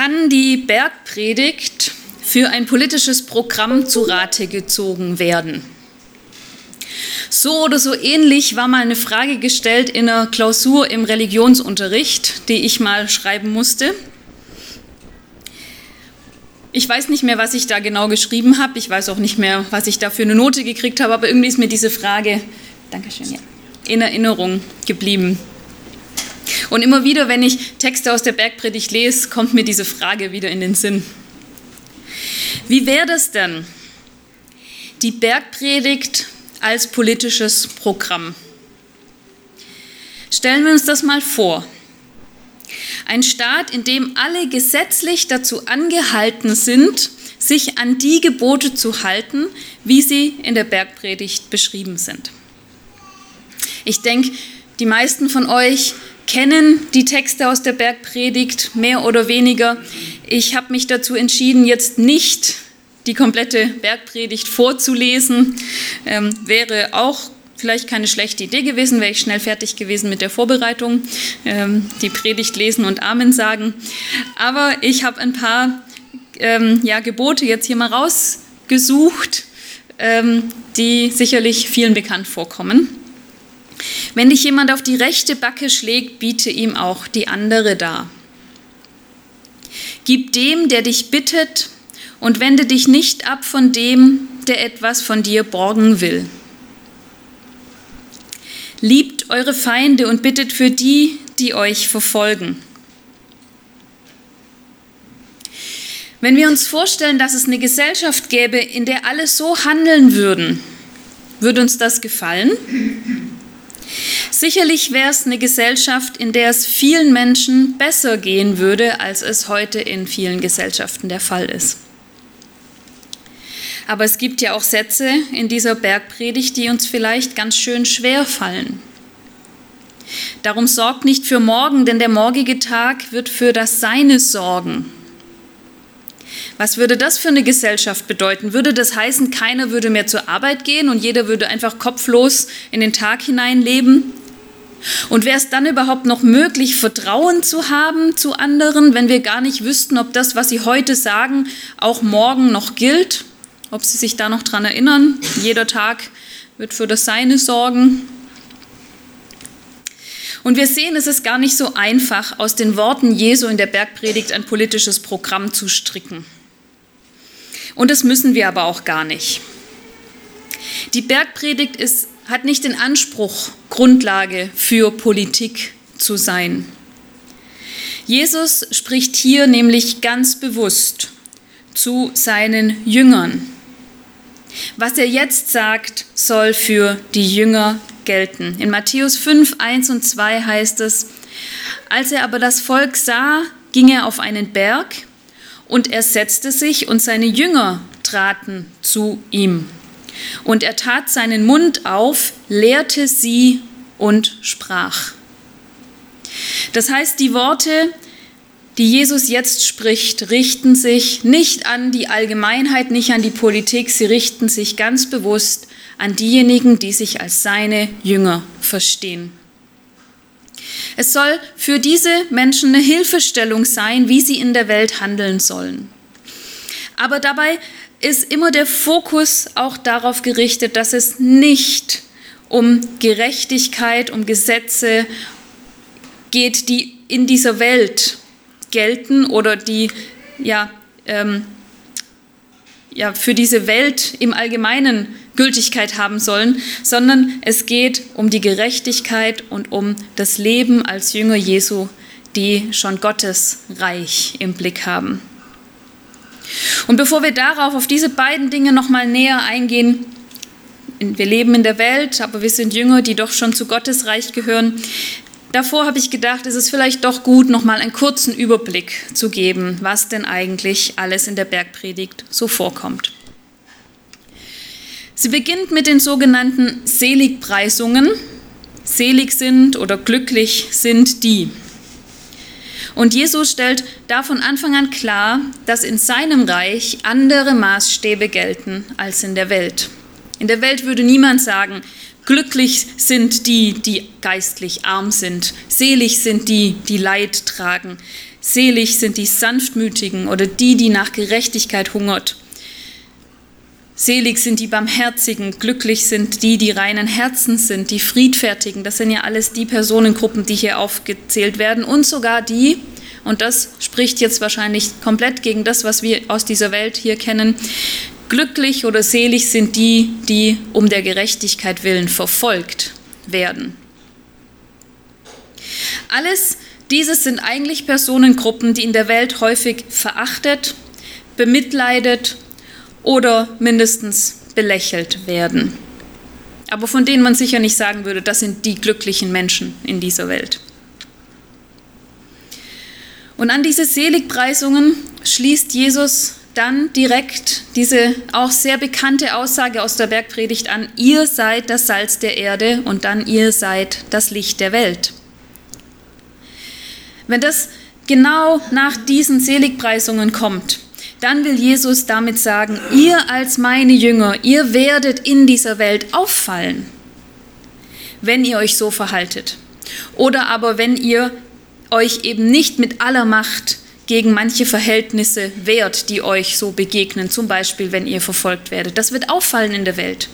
kann die Bergpredigt für ein politisches Programm zu Rate gezogen werden? So oder so ähnlich war mal eine Frage gestellt in einer Klausur im Religionsunterricht, die ich mal schreiben musste. Ich weiß nicht mehr, was ich da genau geschrieben habe. Ich weiß auch nicht mehr, was ich da für eine Note gekriegt habe, aber irgendwie ist mir diese Frage, Dankeschön, ja, in Erinnerung geblieben. Und immer wieder, wenn ich Texte aus der Bergpredigt lese, kommt mir diese Frage wieder in den Sinn. Wie wäre das denn? Die Bergpredigt als politisches Programm. Stellen wir uns das mal vor. Ein Staat, in dem alle gesetzlich dazu angehalten sind, sich an die Gebote zu halten, wie sie in der Bergpredigt beschrieben sind. Ich denke, die meisten von euch kennen die Texte aus der Bergpredigt mehr oder weniger. Ich habe mich dazu entschieden, jetzt nicht die komplette Bergpredigt vorzulesen. Ähm, wäre auch vielleicht keine schlechte Idee gewesen, wäre ich schnell fertig gewesen mit der Vorbereitung, ähm, die Predigt lesen und Amen sagen. Aber ich habe ein paar ähm, ja, Gebote jetzt hier mal rausgesucht, ähm, die sicherlich vielen bekannt vorkommen. Wenn dich jemand auf die rechte Backe schlägt, biete ihm auch die andere dar. Gib dem, der dich bittet, und wende dich nicht ab von dem, der etwas von dir borgen will. Liebt eure Feinde und bittet für die, die euch verfolgen. Wenn wir uns vorstellen, dass es eine Gesellschaft gäbe, in der alle so handeln würden, würde uns das gefallen? Sicherlich wäre es eine Gesellschaft, in der es vielen Menschen besser gehen würde, als es heute in vielen Gesellschaften der Fall ist. Aber es gibt ja auch Sätze in dieser Bergpredigt, die uns vielleicht ganz schön schwer fallen. Darum sorgt nicht für morgen, denn der morgige Tag wird für das Seine sorgen. Was würde das für eine Gesellschaft bedeuten? Würde das heißen, keiner würde mehr zur Arbeit gehen und jeder würde einfach kopflos in den Tag hinein leben? Und wäre es dann überhaupt noch möglich, Vertrauen zu haben zu anderen, wenn wir gar nicht wüssten, ob das, was sie heute sagen, auch morgen noch gilt? Ob sie sich da noch dran erinnern? Jeder Tag wird für das Seine sorgen. Und wir sehen, es ist gar nicht so einfach, aus den Worten Jesu in der Bergpredigt ein politisches Programm zu stricken. Und das müssen wir aber auch gar nicht. Die Bergpredigt ist, hat nicht den Anspruch, Grundlage für Politik zu sein. Jesus spricht hier nämlich ganz bewusst zu seinen Jüngern. Was er jetzt sagt, soll für die Jünger gelten. In Matthäus 5, 1 und 2 heißt es, als er aber das Volk sah, ging er auf einen Berg und er setzte sich und seine Jünger traten zu ihm. Und er tat seinen Mund auf, lehrte sie und sprach. Das heißt, die Worte, die Jesus jetzt spricht, richten sich nicht an die Allgemeinheit, nicht an die Politik, sie richten sich ganz bewusst an diejenigen, die sich als seine Jünger verstehen. Es soll für diese Menschen eine Hilfestellung sein, wie sie in der Welt handeln sollen. Aber dabei ist immer der Fokus auch darauf gerichtet, dass es nicht um Gerechtigkeit, um Gesetze geht, die in dieser Welt gelten oder die ja, ähm, ja, für diese Welt im Allgemeinen Gültigkeit haben sollen, sondern es geht um die Gerechtigkeit und um das Leben als Jünger Jesu, die schon Gottes Reich im Blick haben. Und bevor wir darauf, auf diese beiden Dinge nochmal näher eingehen, wir leben in der Welt, aber wir sind Jünger, die doch schon zu Gottes Reich gehören, Davor habe ich gedacht, es ist vielleicht doch gut, noch mal einen kurzen Überblick zu geben, was denn eigentlich alles in der Bergpredigt so vorkommt. Sie beginnt mit den sogenannten Seligpreisungen. Selig sind oder glücklich sind die. Und Jesus stellt da von Anfang an klar, dass in seinem Reich andere Maßstäbe gelten als in der Welt. In der Welt würde niemand sagen, Glücklich sind die, die geistlich arm sind. Selig sind die, die Leid tragen. Selig sind die Sanftmütigen oder die, die nach Gerechtigkeit hungert. Selig sind die Barmherzigen, glücklich sind die, die reinen Herzens sind, die Friedfertigen. Das sind ja alles die Personengruppen, die hier aufgezählt werden und sogar die, und das spricht jetzt wahrscheinlich komplett gegen das, was wir aus dieser Welt hier kennen, glücklich oder selig sind die, die um der Gerechtigkeit willen verfolgt werden. Alles dieses sind eigentlich Personengruppen, die in der Welt häufig verachtet, bemitleidet oder mindestens belächelt werden. Aber von denen man sicher nicht sagen würde, das sind die glücklichen Menschen in dieser Welt. Und an diese Seligpreisungen schließt Jesus dann direkt diese auch sehr bekannte Aussage aus der Bergpredigt an, ihr seid das Salz der Erde und dann ihr seid das Licht der Welt. Wenn das genau nach diesen Seligpreisungen kommt, dann will Jesus damit sagen, ihr als meine Jünger, ihr werdet in dieser Welt auffallen, wenn ihr euch so verhaltet. Oder aber wenn ihr euch eben nicht mit aller Macht gegen manche Verhältnisse wehrt, die euch so begegnen, zum Beispiel wenn ihr verfolgt werdet. Das wird auffallen in der Welt.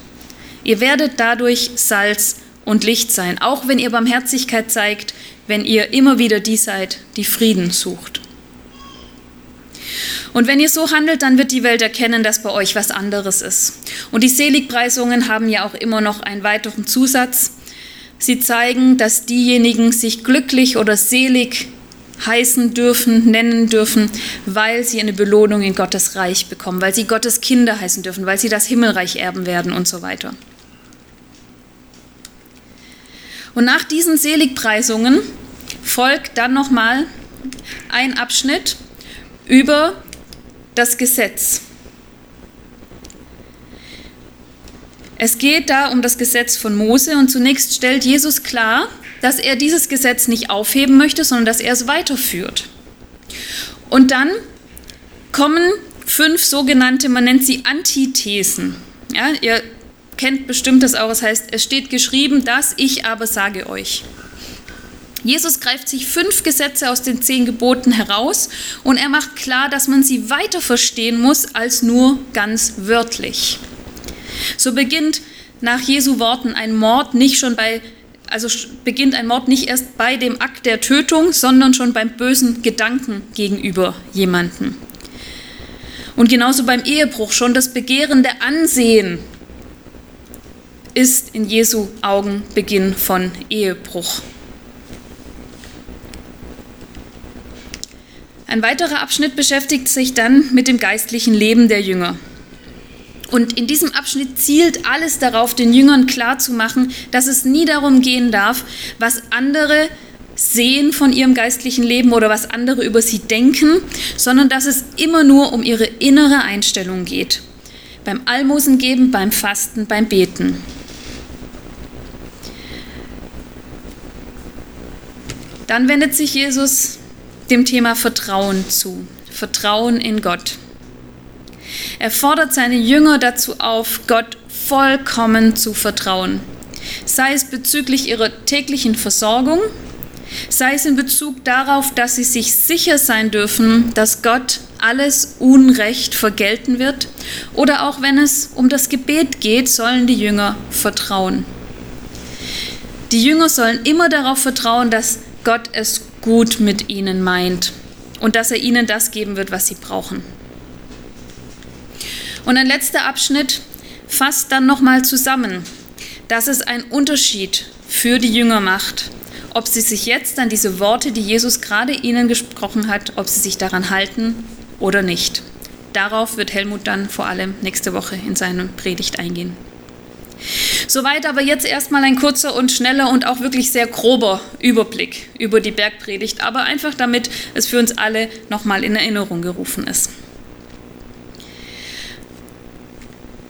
Ihr werdet dadurch Salz und Licht sein, auch wenn ihr Barmherzigkeit zeigt, wenn ihr immer wieder die seid, die Frieden sucht. Und wenn ihr so handelt, dann wird die Welt erkennen, dass bei euch was anderes ist. Und die Seligpreisungen haben ja auch immer noch einen weiteren Zusatz. Sie zeigen, dass diejenigen sich glücklich oder selig heißen dürfen, nennen dürfen, weil sie eine Belohnung in Gottes Reich bekommen, weil sie Gottes Kinder heißen dürfen, weil sie das Himmelreich erben werden und so weiter. Und nach diesen Seligpreisungen folgt dann nochmal ein Abschnitt über das Gesetz. Es geht da um das Gesetz von Mose und zunächst stellt Jesus klar, dass er dieses Gesetz nicht aufheben möchte, sondern dass er es weiterführt. Und dann kommen fünf sogenannte, man nennt sie Antithesen. Ja, ihr kennt bestimmt das auch. Es heißt, es steht geschrieben, dass ich aber sage euch. Jesus greift sich fünf Gesetze aus den zehn Geboten heraus und er macht klar, dass man sie weiter verstehen muss als nur ganz wörtlich. So beginnt nach Jesu Worten ein Mord nicht schon bei also beginnt ein Mord nicht erst bei dem Akt der Tötung, sondern schon beim bösen Gedanken gegenüber jemanden. Und genauso beim Ehebruch schon das Begehren der Ansehen ist in Jesu Augen Beginn von Ehebruch. Ein weiterer Abschnitt beschäftigt sich dann mit dem geistlichen Leben der Jünger. Und in diesem Abschnitt zielt alles darauf, den Jüngern klarzumachen, dass es nie darum gehen darf, was andere sehen von ihrem geistlichen Leben oder was andere über sie denken, sondern dass es immer nur um ihre innere Einstellung geht. Beim Almosen geben, beim Fasten, beim Beten. Dann wendet sich Jesus dem Thema Vertrauen zu. Vertrauen in Gott. Er fordert seine Jünger dazu auf, Gott vollkommen zu vertrauen. Sei es bezüglich ihrer täglichen Versorgung, sei es in Bezug darauf, dass sie sich sicher sein dürfen, dass Gott alles Unrecht vergelten wird, oder auch wenn es um das Gebet geht, sollen die Jünger vertrauen. Die Jünger sollen immer darauf vertrauen, dass Gott es gut mit ihnen meint und dass er ihnen das geben wird, was sie brauchen. Und ein letzter Abschnitt fasst dann nochmal zusammen, dass es einen Unterschied für die Jünger macht, ob sie sich jetzt an diese Worte, die Jesus gerade ihnen gesprochen hat, ob sie sich daran halten oder nicht. Darauf wird Helmut dann vor allem nächste Woche in seiner Predigt eingehen. Soweit aber jetzt erstmal ein kurzer und schneller und auch wirklich sehr grober Überblick über die Bergpredigt, aber einfach damit es für uns alle nochmal in Erinnerung gerufen ist.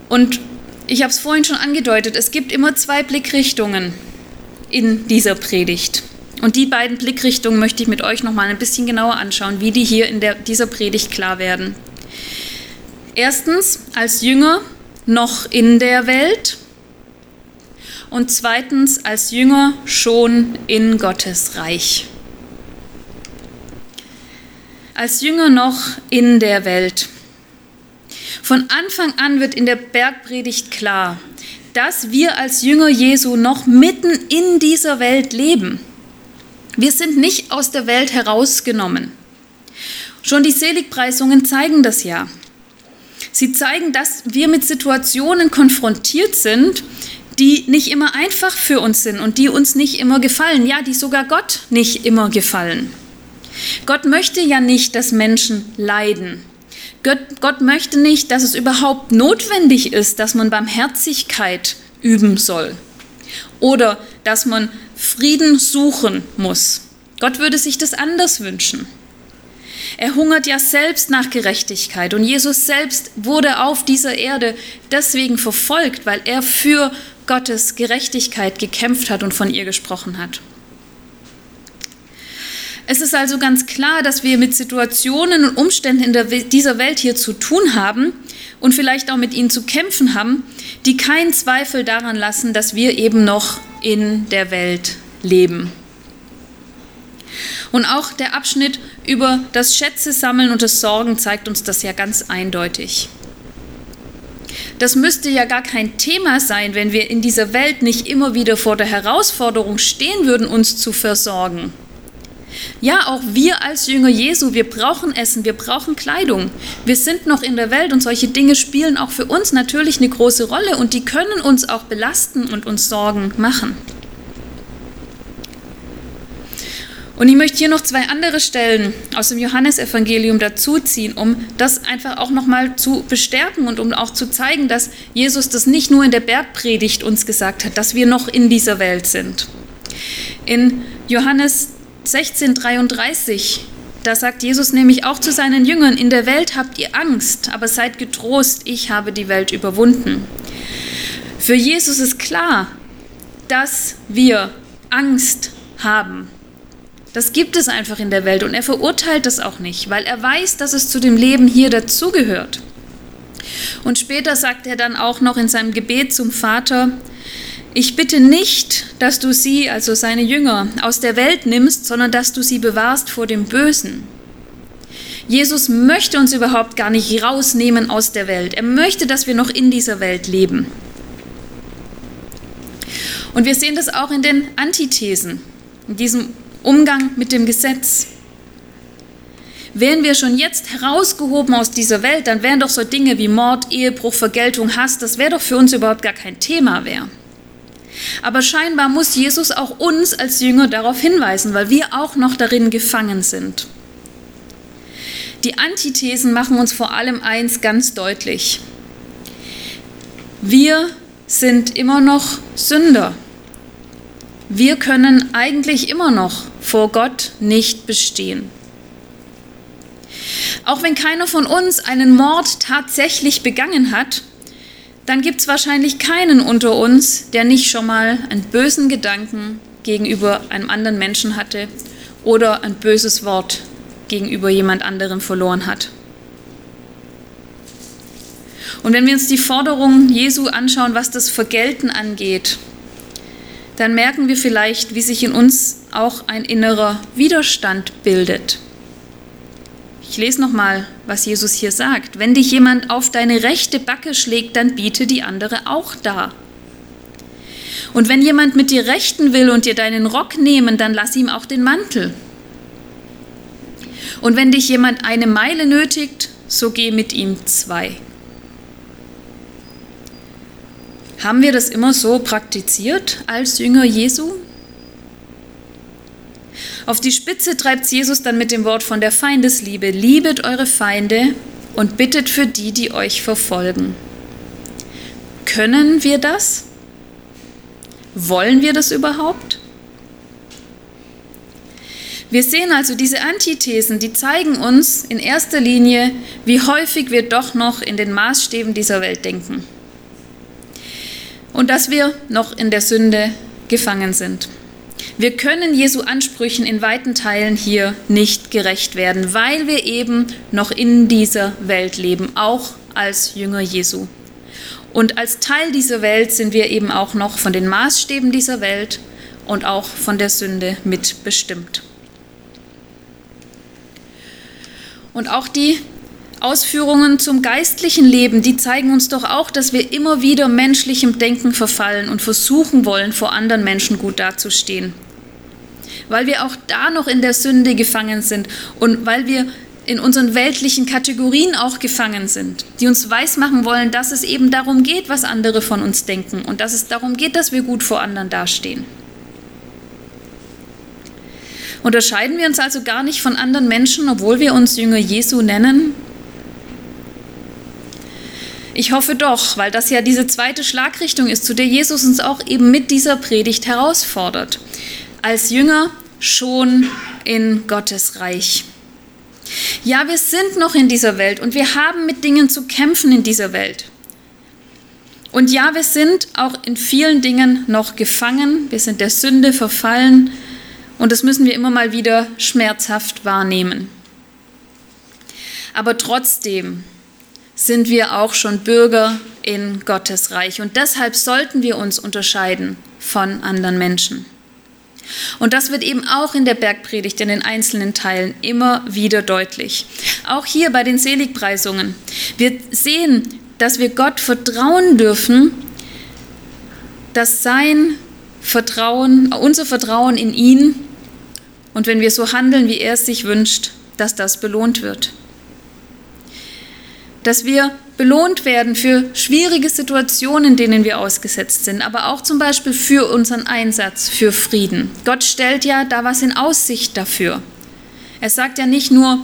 Und ich habe es vorhin schon angedeutet, es gibt immer zwei Blickrichtungen in dieser Predigt. Und die beiden Blickrichtungen möchte ich mit euch nochmal ein bisschen genauer anschauen, wie die hier in der, dieser Predigt klar werden. Erstens als Jünger noch in der Welt und zweitens als Jünger schon in Gottes Reich. als Jünger noch in der Welt. Von Anfang an wird in der Bergpredigt klar, dass wir als Jünger Jesu noch mitten in dieser Welt leben. Wir sind nicht aus der Welt herausgenommen. Schon die Seligpreisungen zeigen das ja. Sie zeigen, dass wir mit Situationen konfrontiert sind, die nicht immer einfach für uns sind und die uns nicht immer gefallen, ja, die sogar Gott nicht immer gefallen. Gott möchte ja nicht, dass Menschen leiden. Gott, Gott möchte nicht, dass es überhaupt notwendig ist, dass man Barmherzigkeit üben soll oder dass man Frieden suchen muss. Gott würde sich das anders wünschen. Er hungert ja selbst nach Gerechtigkeit und Jesus selbst wurde auf dieser Erde deswegen verfolgt, weil er für Gottes Gerechtigkeit gekämpft hat und von ihr gesprochen hat. Es ist also ganz klar, dass wir mit Situationen und Umständen in der, dieser Welt hier zu tun haben und vielleicht auch mit ihnen zu kämpfen haben, die keinen Zweifel daran lassen, dass wir eben noch in der Welt leben. Und auch der Abschnitt über das Schätze sammeln und das Sorgen zeigt uns das ja ganz eindeutig. Das müsste ja gar kein Thema sein, wenn wir in dieser Welt nicht immer wieder vor der Herausforderung stehen würden, uns zu versorgen. Ja, auch wir als Jünger Jesu, wir brauchen Essen, wir brauchen Kleidung. Wir sind noch in der Welt und solche Dinge spielen auch für uns natürlich eine große Rolle und die können uns auch belasten und uns Sorgen machen. Und ich möchte hier noch zwei andere Stellen aus dem Johannesevangelium dazuziehen, um das einfach auch nochmal zu bestärken und um auch zu zeigen, dass Jesus das nicht nur in der Bergpredigt uns gesagt hat, dass wir noch in dieser Welt sind. In Johannes 16,33, da sagt Jesus nämlich auch zu seinen Jüngern, in der Welt habt ihr Angst, aber seid getrost, ich habe die Welt überwunden. Für Jesus ist klar, dass wir Angst haben. Das gibt es einfach in der Welt und er verurteilt das auch nicht, weil er weiß, dass es zu dem Leben hier dazugehört. Und später sagt er dann auch noch in seinem Gebet zum Vater, ich bitte nicht, dass du sie, also seine Jünger, aus der Welt nimmst, sondern dass du sie bewahrst vor dem Bösen. Jesus möchte uns überhaupt gar nicht rausnehmen aus der Welt. Er möchte, dass wir noch in dieser Welt leben. Und wir sehen das auch in den Antithesen, in diesem Umgang mit dem Gesetz. Wären wir schon jetzt herausgehoben aus dieser Welt, dann wären doch so Dinge wie Mord, Ehebruch, Vergeltung, Hass, das wäre doch für uns überhaupt gar kein Thema mehr. Aber scheinbar muss Jesus auch uns als Jünger darauf hinweisen, weil wir auch noch darin gefangen sind. Die Antithesen machen uns vor allem eins ganz deutlich. Wir sind immer noch Sünder. Wir können eigentlich immer noch vor Gott nicht bestehen. Auch wenn keiner von uns einen Mord tatsächlich begangen hat, dann gibt es wahrscheinlich keinen unter uns, der nicht schon mal einen bösen Gedanken gegenüber einem anderen Menschen hatte oder ein böses Wort gegenüber jemand anderem verloren hat. Und wenn wir uns die Forderung Jesu anschauen, was das Vergelten angeht, dann merken wir vielleicht, wie sich in uns auch ein innerer Widerstand bildet. Ich lese nochmal, was Jesus hier sagt. Wenn dich jemand auf deine rechte Backe schlägt, dann biete die andere auch dar. Und wenn jemand mit dir rechten will und dir deinen Rock nehmen, dann lass ihm auch den Mantel. Und wenn dich jemand eine Meile nötigt, so geh mit ihm zwei. Haben wir das immer so praktiziert als Jünger Jesu? Auf die Spitze treibt Jesus dann mit dem Wort von der Feindesliebe. Liebet eure Feinde und bittet für die, die euch verfolgen. Können wir das? Wollen wir das überhaupt? Wir sehen also diese Antithesen, die zeigen uns in erster Linie, wie häufig wir doch noch in den Maßstäben dieser Welt denken. Und dass wir noch in der Sünde gefangen sind. Wir können Jesu Ansprüchen in weiten Teilen hier nicht gerecht werden, weil wir eben noch in dieser Welt leben, auch als Jünger Jesu. Und als Teil dieser Welt sind wir eben auch noch von den Maßstäben dieser Welt und auch von der Sünde mitbestimmt. Und auch die Ausführungen zum geistlichen Leben, die zeigen uns doch auch, dass wir immer wieder menschlichem Denken verfallen und versuchen wollen, vor anderen Menschen gut dazustehen. Weil wir auch da noch in der Sünde gefangen sind und weil wir in unseren weltlichen Kategorien auch gefangen sind, die uns weismachen wollen, dass es eben darum geht, was andere von uns denken und dass es darum geht, dass wir gut vor anderen dastehen. Unterscheiden wir uns also gar nicht von anderen Menschen, obwohl wir uns Jünger Jesu nennen? Ich hoffe doch, weil das ja diese zweite Schlagrichtung ist, zu der Jesus uns auch eben mit dieser Predigt herausfordert. Als Jünger schon in Gottes Reich. Ja, wir sind noch in dieser Welt und wir haben mit Dingen zu kämpfen in dieser Welt. Und ja, wir sind auch in vielen Dingen noch gefangen, wir sind der Sünde verfallen und das müssen wir immer mal wieder schmerzhaft wahrnehmen. Aber trotzdem sind wir auch schon Bürger in Gottes Reich und deshalb sollten wir uns unterscheiden von anderen Menschen. Und das wird eben auch in der Bergpredigt in den einzelnen Teilen immer wieder deutlich. Auch hier bei den Seligpreisungen. Wir sehen, dass wir Gott vertrauen dürfen, dass sein Vertrauen, unser Vertrauen in ihn und wenn wir so handeln, wie er es sich wünscht, dass das belohnt wird. Dass wir belohnt werden für schwierige Situationen, denen wir ausgesetzt sind, aber auch zum Beispiel für unseren Einsatz für Frieden. Gott stellt ja da was in Aussicht dafür. Er sagt ja nicht nur,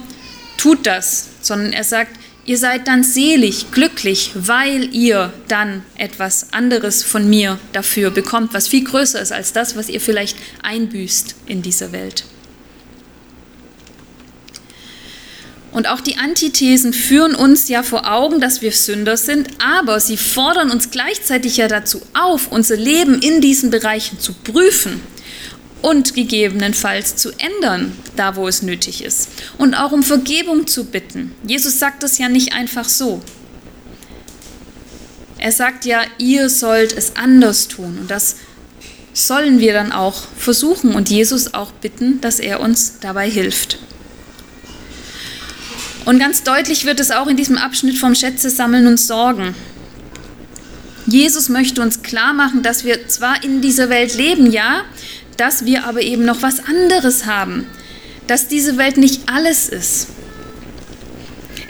tut das, sondern er sagt, ihr seid dann selig, glücklich, weil ihr dann etwas anderes von mir dafür bekommt, was viel größer ist als das, was ihr vielleicht einbüßt in dieser Welt. Und auch die Antithesen führen uns ja vor Augen, dass wir Sünder sind, aber sie fordern uns gleichzeitig ja dazu auf, unser Leben in diesen Bereichen zu prüfen und gegebenenfalls zu ändern, da wo es nötig ist. Und auch um Vergebung zu bitten. Jesus sagt das ja nicht einfach so. Er sagt ja, ihr sollt es anders tun. Und das sollen wir dann auch versuchen und Jesus auch bitten, dass er uns dabei hilft. Und ganz deutlich wird es auch in diesem Abschnitt vom Schätze sammeln und sorgen. Jesus möchte uns klar machen, dass wir zwar in dieser Welt leben, ja, dass wir aber eben noch was anderes haben, dass diese Welt nicht alles ist.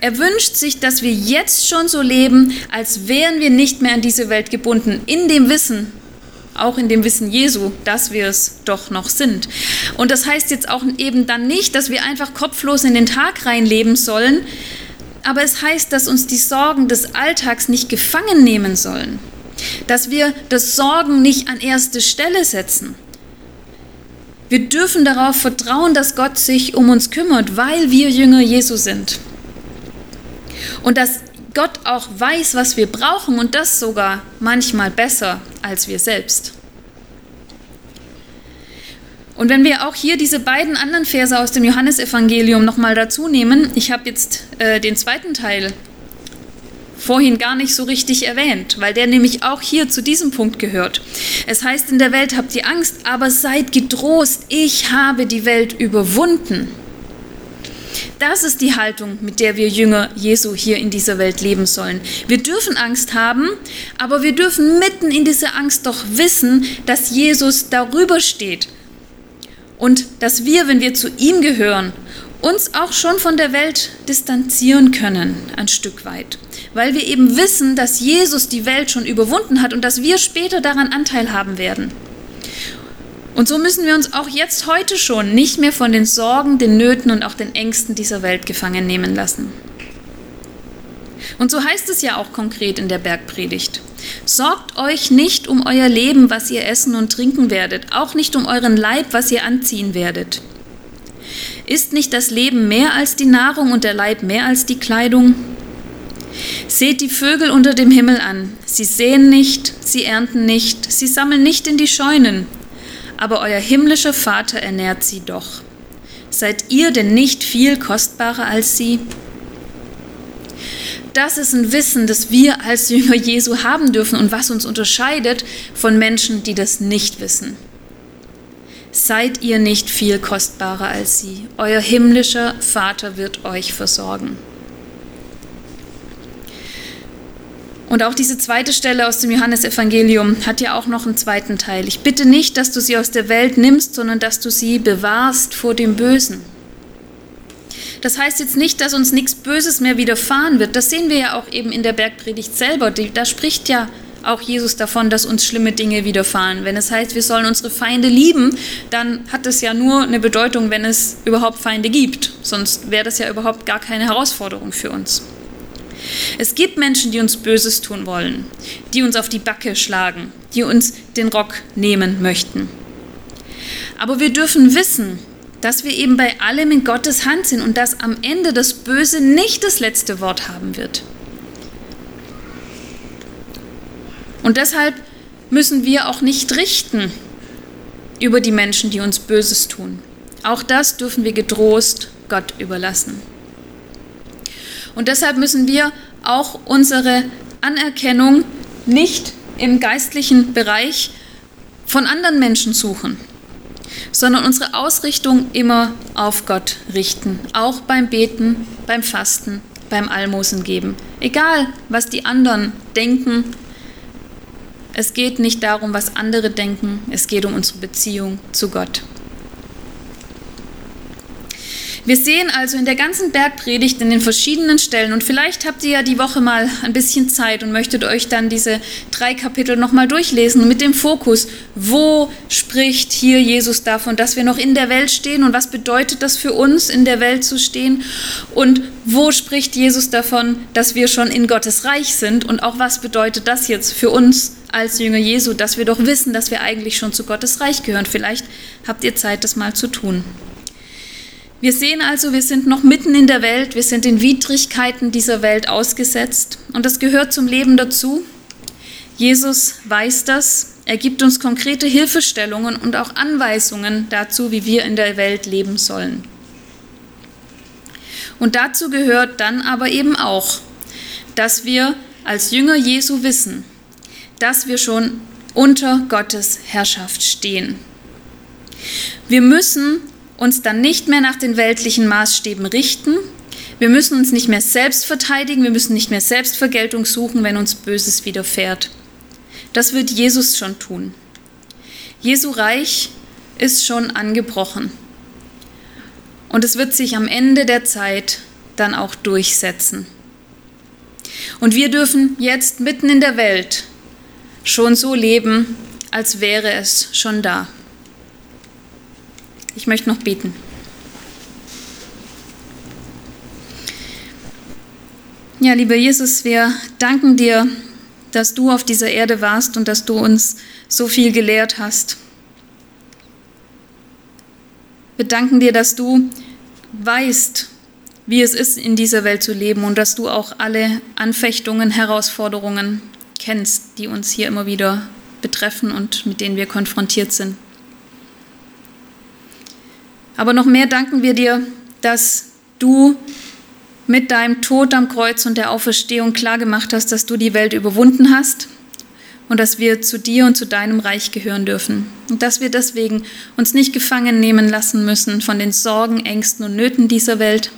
Er wünscht sich, dass wir jetzt schon so leben, als wären wir nicht mehr an diese Welt gebunden, in dem Wissen, auch in dem Wissen Jesu, dass wir es doch noch sind. Und das heißt jetzt auch eben dann nicht, dass wir einfach kopflos in den Tag reinleben sollen, aber es heißt, dass uns die Sorgen des Alltags nicht gefangen nehmen sollen, dass wir das Sorgen nicht an erste Stelle setzen. Wir dürfen darauf vertrauen, dass Gott sich um uns kümmert, weil wir Jünger Jesu sind. Und dass Gott auch weiß, was wir brauchen und das sogar manchmal besser als wir selbst. Und wenn wir auch hier diese beiden anderen Verse aus dem Johannesevangelium nochmal dazu nehmen, ich habe jetzt äh, den zweiten Teil vorhin gar nicht so richtig erwähnt, weil der nämlich auch hier zu diesem Punkt gehört. Es heißt, in der Welt habt ihr Angst, aber seid getrost, ich habe die Welt überwunden. Das ist die Haltung, mit der wir Jünger Jesu hier in dieser Welt leben sollen. Wir dürfen Angst haben, aber wir dürfen mitten in dieser Angst doch wissen, dass Jesus darüber steht und dass wir, wenn wir zu ihm gehören, uns auch schon von der Welt distanzieren können, ein Stück weit, weil wir eben wissen, dass Jesus die Welt schon überwunden hat und dass wir später daran Anteil haben werden. Und so müssen wir uns auch jetzt heute schon nicht mehr von den Sorgen, den Nöten und auch den Ängsten dieser Welt gefangen nehmen lassen. Und so heißt es ja auch konkret in der Bergpredigt. Sorgt euch nicht um euer Leben, was ihr essen und trinken werdet, auch nicht um euren Leib, was ihr anziehen werdet. Ist nicht das Leben mehr als die Nahrung und der Leib mehr als die Kleidung? Seht die Vögel unter dem Himmel an. Sie säen nicht, sie ernten nicht, sie sammeln nicht in die Scheunen, aber euer himmlischer Vater ernährt sie doch. Seid ihr denn nicht viel kostbarer als sie? Das ist ein Wissen, das wir als Jünger Jesu haben dürfen und was uns unterscheidet von Menschen, die das nicht wissen. seid ihr nicht viel kostbarer als sie. Euer himmlischer Vater wird euch versorgen. Und auch diese zweite Stelle aus dem Johannesevangelium hat ja auch noch einen zweiten Teil. Ich bitte nicht, dass du sie aus der Welt nimmst, sondern dass du sie bewahrst vor dem Bösen. Das heißt jetzt nicht, dass uns nichts Böses mehr widerfahren wird. Das sehen wir ja auch eben in der Bergpredigt selber. Da spricht ja auch Jesus davon, dass uns schlimme Dinge widerfahren. Wenn es heißt, wir sollen unsere Feinde lieben, dann hat es ja nur eine Bedeutung, wenn es überhaupt Feinde gibt. Sonst wäre das ja überhaupt gar keine Herausforderung für uns. Es gibt Menschen, die uns Böses tun wollen, die uns auf die Backe schlagen, die uns den Rock nehmen möchten. Aber wir dürfen wissen, dass wir eben bei allem in Gottes Hand sind und dass am Ende das Böse nicht das letzte Wort haben wird. Und deshalb müssen wir auch nicht richten über die Menschen, die uns Böses tun. Auch das dürfen wir getrost Gott überlassen. Und deshalb müssen wir auch unsere Anerkennung nicht im geistlichen Bereich von anderen Menschen suchen, sondern unsere Ausrichtung immer auf Gott richten, auch beim Beten, beim Fasten, beim Almosen geben. Egal, was die anderen denken, es geht nicht darum, was andere denken, es geht um unsere Beziehung zu Gott. Wir sehen also in der ganzen Bergpredigt in den verschiedenen Stellen und vielleicht habt ihr ja die Woche mal ein bisschen Zeit und möchtet euch dann diese drei Kapitel nochmal durchlesen mit dem Fokus, wo spricht hier Jesus davon, dass wir noch in der Welt stehen und was bedeutet das für uns, in der Welt zu stehen und wo spricht Jesus davon, dass wir schon in Gottes Reich sind und auch was bedeutet das jetzt für uns als Jünger Jesu, dass wir doch wissen, dass wir eigentlich schon zu Gottes Reich gehören. Vielleicht habt ihr Zeit, das mal zu tun. Wir sehen also, wir sind noch mitten in der Welt, wir sind den Widrigkeiten dieser Welt ausgesetzt und das gehört zum Leben dazu. Jesus weiß das, er gibt uns konkrete Hilfestellungen und auch Anweisungen dazu, wie wir in der Welt leben sollen. Und dazu gehört dann aber eben auch, dass wir als Jünger Jesu wissen, dass wir schon unter Gottes Herrschaft stehen. Wir müssen uns dann nicht mehr nach den weltlichen Maßstäben richten. Wir müssen uns nicht mehr selbst verteidigen, wir müssen nicht mehr Selbstvergeltung suchen, wenn uns Böses widerfährt. Das wird Jesus schon tun. Jesu Reich ist schon angebrochen. Und es wird sich am Ende der Zeit dann auch durchsetzen. Und wir dürfen jetzt mitten in der Welt schon so leben, als wäre es schon da. Ich möchte noch beten. Ja, lieber Jesus, wir danken dir, dass du auf dieser Erde warst und dass du uns so viel gelehrt hast. Wir danken dir, dass du weißt, wie es ist, in dieser Welt zu leben und dass du auch alle Anfechtungen, Herausforderungen kennst, die uns hier immer wieder betreffen und mit denen wir konfrontiert sind. Aber noch mehr danken wir dir, dass du mit deinem Tod am Kreuz und der Auferstehung klargemacht hast, dass du die Welt überwunden hast und dass wir zu dir und zu deinem Reich gehören dürfen. Und dass wir deswegen uns nicht gefangen nehmen lassen müssen von den Sorgen, Ängsten und Nöten dieser Welt.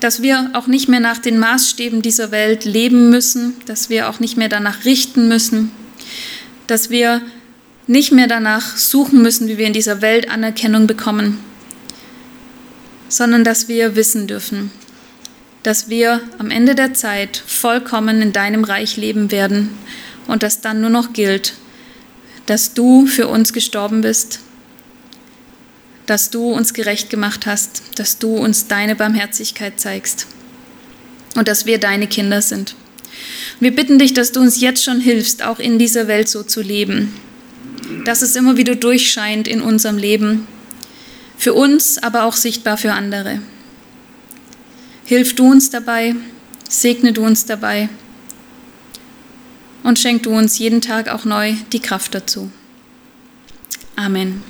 Dass wir auch nicht mehr nach den Maßstäben dieser Welt leben müssen, dass wir auch nicht mehr danach richten müssen, dass wir nicht mehr danach suchen müssen, wie wir in dieser Welt Anerkennung bekommen, sondern dass wir wissen dürfen, dass wir am Ende der Zeit vollkommen in deinem Reich leben werden und dass dann nur noch gilt, dass du für uns gestorben bist, dass du uns gerecht gemacht hast, dass du uns deine Barmherzigkeit zeigst und dass wir deine Kinder sind. Wir bitten dich, dass du uns jetzt schon hilfst, auch in dieser Welt so zu leben, dass es immer wieder durchscheint in unserem Leben, für uns, aber auch sichtbar für andere. Hilf du uns dabei, segne du uns dabei und schenk du uns jeden Tag auch neu die Kraft dazu. Amen.